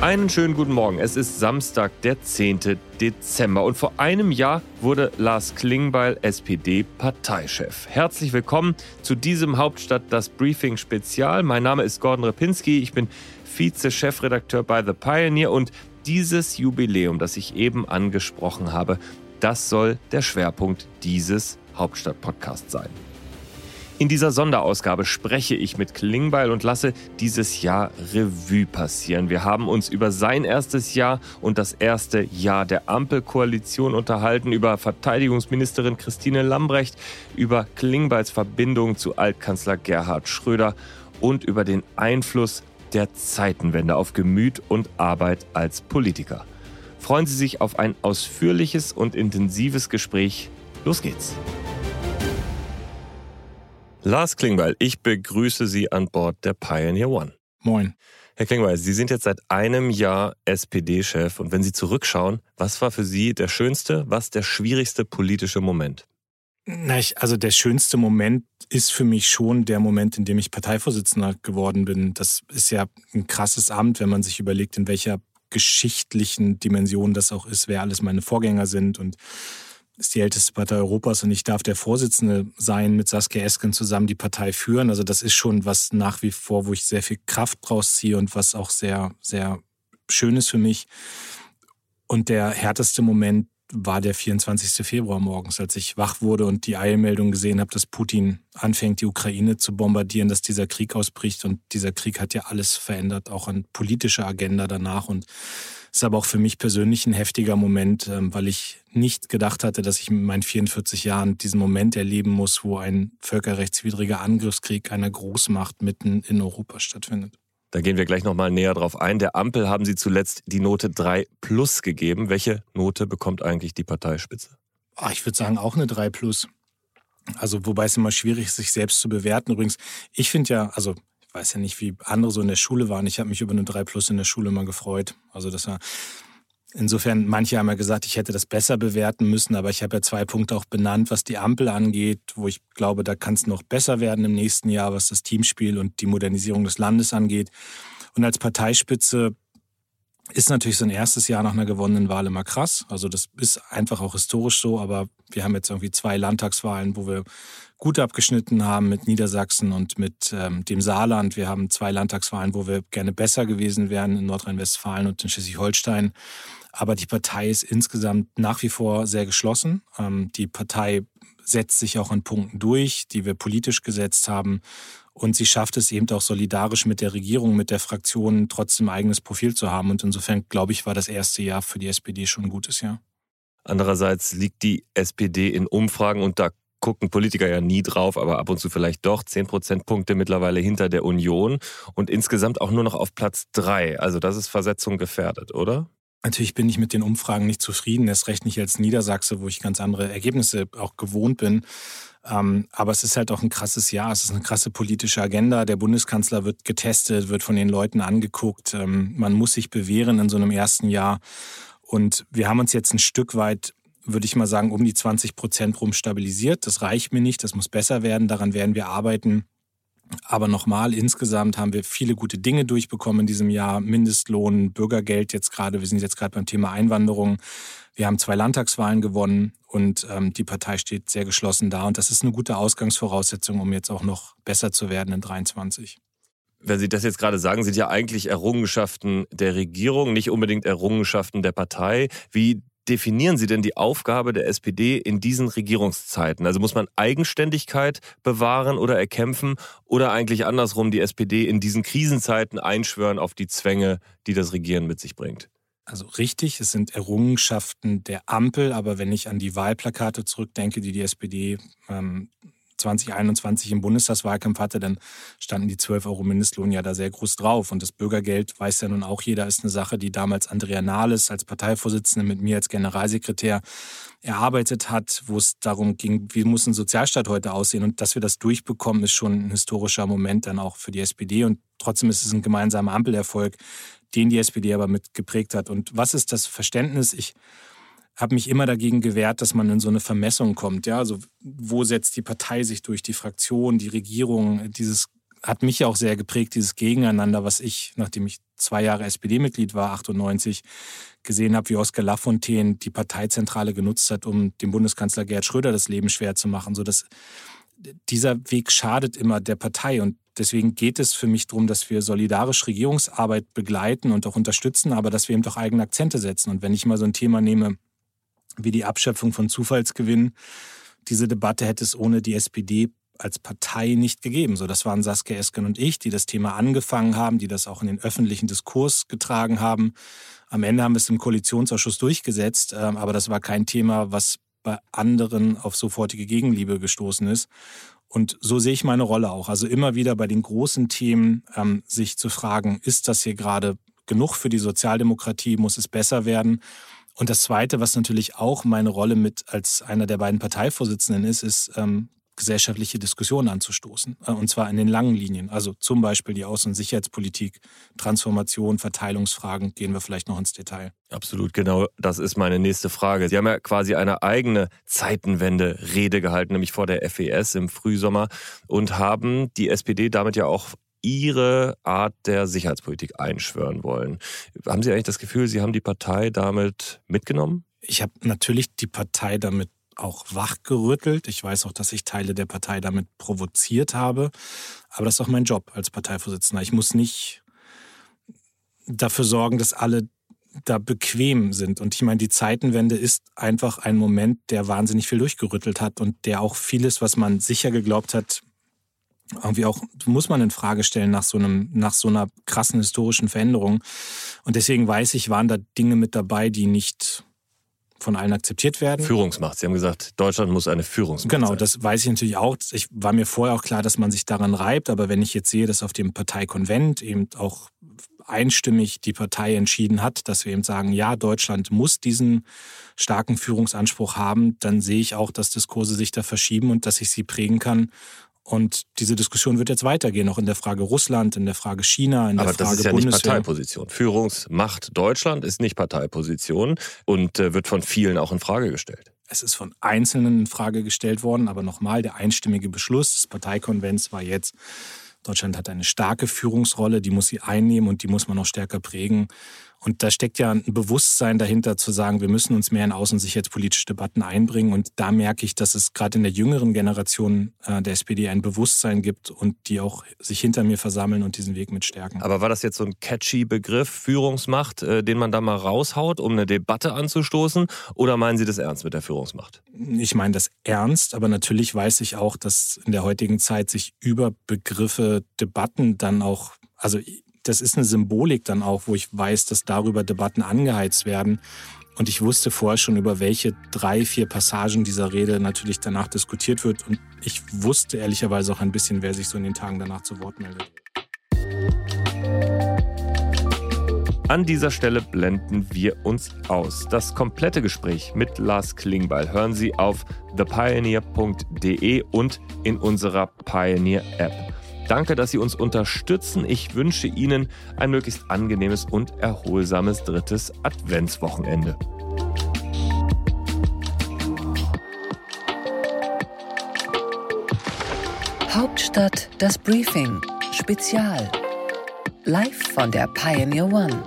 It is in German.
Einen schönen guten Morgen. Es ist Samstag, der 10. Dezember und vor einem Jahr wurde Lars Klingbeil SPD-Parteichef. Herzlich willkommen zu diesem Hauptstadt das Briefing Spezial. Mein Name ist Gordon Repinski, ich bin Vize-Chefredakteur bei The Pioneer und dieses Jubiläum, das ich eben angesprochen habe, das soll der Schwerpunkt dieses Hauptstadt-Podcasts sein. In dieser Sonderausgabe spreche ich mit Klingbeil und lasse dieses Jahr Revue passieren. Wir haben uns über sein erstes Jahr und das erste Jahr der Ampelkoalition unterhalten, über Verteidigungsministerin Christine Lambrecht, über Klingbeils Verbindung zu Altkanzler Gerhard Schröder und über den Einfluss der Zeitenwende auf Gemüt und Arbeit als Politiker. Freuen Sie sich auf ein ausführliches und intensives Gespräch. Los geht's. Lars Klingbeil, ich begrüße Sie an Bord der Pioneer One. Moin. Herr Klingbeil, Sie sind jetzt seit einem Jahr SPD-Chef und wenn Sie zurückschauen, was war für Sie der schönste, was der schwierigste politische Moment? Na, ich, also der schönste Moment ist für mich schon der Moment, in dem ich Parteivorsitzender geworden bin. Das ist ja ein krasses Amt, wenn man sich überlegt, in welcher geschichtlichen Dimension das auch ist, wer alles meine Vorgänger sind und ist die älteste Partei Europas und ich darf der Vorsitzende sein, mit Saskia Esken zusammen die Partei führen. Also das ist schon was nach wie vor, wo ich sehr viel Kraft draus ziehe und was auch sehr, sehr schön ist für mich. Und der härteste Moment war der 24. Februar morgens, als ich wach wurde und die Eilmeldung gesehen habe, dass Putin anfängt, die Ukraine zu bombardieren, dass dieser Krieg ausbricht. Und dieser Krieg hat ja alles verändert, auch an politischer Agenda danach. Und ist aber auch für mich persönlich ein heftiger Moment, ähm, weil ich nicht gedacht hatte, dass ich mit meinen 44 Jahren diesen Moment erleben muss, wo ein völkerrechtswidriger Angriffskrieg einer Großmacht mitten in Europa stattfindet. Da gehen wir gleich nochmal näher drauf ein. Der Ampel haben Sie zuletzt die Note 3 plus gegeben. Welche Note bekommt eigentlich die Parteispitze? Ach, ich würde sagen auch eine 3 plus. Also, wobei es immer schwierig ist, sich selbst zu bewerten. Übrigens, ich finde ja, also ich weiß ja nicht, wie andere so in der Schule waren. Ich habe mich über eine 3 Plus in der Schule immer gefreut. Also das war insofern, manche haben ja gesagt, ich hätte das besser bewerten müssen, aber ich habe ja zwei Punkte auch benannt, was die Ampel angeht, wo ich glaube, da kann es noch besser werden im nächsten Jahr, was das Teamspiel und die Modernisierung des Landes angeht. Und als Parteispitze ist natürlich so ein erstes Jahr nach einer gewonnenen Wahl immer krass. Also das ist einfach auch historisch so, aber wir haben jetzt irgendwie zwei Landtagswahlen, wo wir gut abgeschnitten haben mit Niedersachsen und mit ähm, dem Saarland. Wir haben zwei Landtagswahlen, wo wir gerne besser gewesen wären in Nordrhein-Westfalen und in Schleswig-Holstein. Aber die Partei ist insgesamt nach wie vor sehr geschlossen. Ähm, die Partei setzt sich auch an Punkten durch, die wir politisch gesetzt haben. Und sie schafft es eben auch solidarisch mit der Regierung, mit der Fraktion trotzdem eigenes Profil zu haben. Und insofern, glaube ich, war das erste Jahr für die SPD schon ein gutes Jahr. Andererseits liegt die SPD in Umfragen und da gucken Politiker ja nie drauf, aber ab und zu vielleicht doch. Zehn Prozentpunkte mittlerweile hinter der Union und insgesamt auch nur noch auf Platz drei. Also das ist Versetzung gefährdet, oder? Natürlich bin ich mit den Umfragen nicht zufrieden, erst recht nicht als Niedersachse, wo ich ganz andere Ergebnisse auch gewohnt bin. Ähm, aber es ist halt auch ein krasses Jahr, es ist eine krasse politische Agenda. Der Bundeskanzler wird getestet, wird von den Leuten angeguckt. Ähm, man muss sich bewähren in so einem ersten Jahr. Und wir haben uns jetzt ein Stück weit würde ich mal sagen, um die 20 Prozent rum stabilisiert. Das reicht mir nicht, das muss besser werden, daran werden wir arbeiten. Aber nochmal, insgesamt haben wir viele gute Dinge durchbekommen in diesem Jahr. Mindestlohn, Bürgergeld jetzt gerade. Wir sind jetzt gerade beim Thema Einwanderung. Wir haben zwei Landtagswahlen gewonnen und ähm, die Partei steht sehr geschlossen da. Und das ist eine gute Ausgangsvoraussetzung, um jetzt auch noch besser zu werden in 23. Wenn Sie das jetzt gerade sagen, sind ja eigentlich Errungenschaften der Regierung, nicht unbedingt Errungenschaften der Partei. Wie definieren Sie denn die Aufgabe der SPD in diesen Regierungszeiten? Also muss man Eigenständigkeit bewahren oder erkämpfen oder eigentlich andersrum die SPD in diesen Krisenzeiten einschwören auf die Zwänge, die das Regieren mit sich bringt? Also richtig, es sind Errungenschaften der Ampel, aber wenn ich an die Wahlplakate zurückdenke, die die SPD ähm, 2021 im Bundestagswahlkampf hatte, dann standen die 12 Euro Mindestlohn ja da sehr groß drauf. Und das Bürgergeld, weiß ja nun auch jeder, ist eine Sache, die damals Andrea Nahles als Parteivorsitzende mit mir als Generalsekretär erarbeitet hat, wo es darum ging, wie muss ein Sozialstaat heute aussehen. Und dass wir das durchbekommen, ist schon ein historischer Moment dann auch für die SPD. Und trotzdem ist es ein gemeinsamer Ampelerfolg, den die SPD aber mit geprägt hat. Und was ist das Verständnis? Ich habe mich immer dagegen gewehrt, dass man in so eine Vermessung kommt. Ja, also wo setzt die Partei sich durch, die Fraktion, die Regierung? Dieses hat mich ja auch sehr geprägt, dieses Gegeneinander, was ich, nachdem ich zwei Jahre SPD-Mitglied war, 98, gesehen habe, wie Oskar Lafontaine die Parteizentrale genutzt hat, um dem Bundeskanzler Gerhard Schröder das Leben schwer zu machen. So dass dieser Weg schadet immer der Partei und deswegen geht es für mich darum, dass wir solidarisch Regierungsarbeit begleiten und auch unterstützen, aber dass wir eben doch eigene Akzente setzen. Und wenn ich mal so ein Thema nehme, wie die Abschöpfung von Zufallsgewinnen. Diese Debatte hätte es ohne die SPD als Partei nicht gegeben. So, das waren Saskia Esken und ich, die das Thema angefangen haben, die das auch in den öffentlichen Diskurs getragen haben. Am Ende haben wir es im Koalitionsausschuss durchgesetzt, ähm, aber das war kein Thema, was bei anderen auf sofortige Gegenliebe gestoßen ist. Und so sehe ich meine Rolle auch. Also immer wieder bei den großen Themen ähm, sich zu fragen, ist das hier gerade genug für die Sozialdemokratie? Muss es besser werden? Und das Zweite, was natürlich auch meine Rolle mit als einer der beiden Parteivorsitzenden ist, ist ähm, gesellschaftliche Diskussionen anzustoßen. Äh, und zwar in den langen Linien. Also zum Beispiel die Außen- und Sicherheitspolitik, Transformation, Verteilungsfragen, gehen wir vielleicht noch ins Detail. Absolut, genau. Das ist meine nächste Frage. Sie haben ja quasi eine eigene Zeitenwende-Rede gehalten, nämlich vor der FES im Frühsommer und haben die SPD damit ja auch ihre Art der Sicherheitspolitik einschwören wollen. Haben Sie eigentlich das Gefühl, Sie haben die Partei damit mitgenommen? Ich habe natürlich die Partei damit auch wachgerüttelt. Ich weiß auch, dass ich Teile der Partei damit provoziert habe. Aber das ist auch mein Job als Parteivorsitzender. Ich muss nicht dafür sorgen, dass alle da bequem sind. Und ich meine, die Zeitenwende ist einfach ein Moment, der wahnsinnig viel durchgerüttelt hat und der auch vieles, was man sicher geglaubt hat, irgendwie auch muss man in Frage stellen nach so einem nach so einer krassen historischen Veränderung und deswegen weiß ich waren da Dinge mit dabei die nicht von allen akzeptiert werden. Führungsmacht. Sie haben gesagt, Deutschland muss eine Führungsmacht genau, sein. Genau, das weiß ich natürlich auch. Ich war mir vorher auch klar, dass man sich daran reibt, aber wenn ich jetzt sehe, dass auf dem Parteikonvent eben auch einstimmig die Partei entschieden hat, dass wir eben sagen, ja, Deutschland muss diesen starken Führungsanspruch haben, dann sehe ich auch, dass Diskurse sich da verschieben und dass ich sie prägen kann und diese Diskussion wird jetzt weitergehen, auch in der Frage Russland, in der Frage China, in Aber der Frage das ist ja Bundeswehr. nicht Parteiposition. Führungsmacht Deutschland ist nicht Parteiposition und äh, wird von vielen auch in Frage gestellt. Es ist von Einzelnen in Frage gestellt worden, aber nochmal, der einstimmige Beschluss des Parteikonvents war jetzt, Deutschland hat eine starke Führungsrolle, die muss sie einnehmen und die muss man noch stärker prägen. Und da steckt ja ein Bewusstsein dahinter zu sagen, wir müssen uns mehr in außensicherheitspolitische Debatten einbringen. Und da merke ich, dass es gerade in der jüngeren Generation äh, der SPD ein Bewusstsein gibt und die auch sich hinter mir versammeln und diesen Weg mit stärken. Aber war das jetzt so ein catchy Begriff, Führungsmacht, äh, den man da mal raushaut, um eine Debatte anzustoßen? Oder meinen Sie das ernst mit der Führungsmacht? Ich meine das ernst, aber natürlich weiß ich auch, dass in der heutigen Zeit sich über Begriffe Debatten dann auch, also das ist eine Symbolik dann auch, wo ich weiß, dass darüber Debatten angeheizt werden. Und ich wusste vorher schon, über welche drei, vier Passagen dieser Rede natürlich danach diskutiert wird. Und ich wusste ehrlicherweise auch ein bisschen, wer sich so in den Tagen danach zu Wort meldet. An dieser Stelle blenden wir uns aus. Das komplette Gespräch mit Lars Klingbeil hören Sie auf thepioneer.de und in unserer Pioneer App. Danke, dass Sie uns unterstützen. Ich wünsche Ihnen ein möglichst angenehmes und erholsames drittes Adventswochenende. Hauptstadt das Briefing Spezial. Live von der Pioneer One.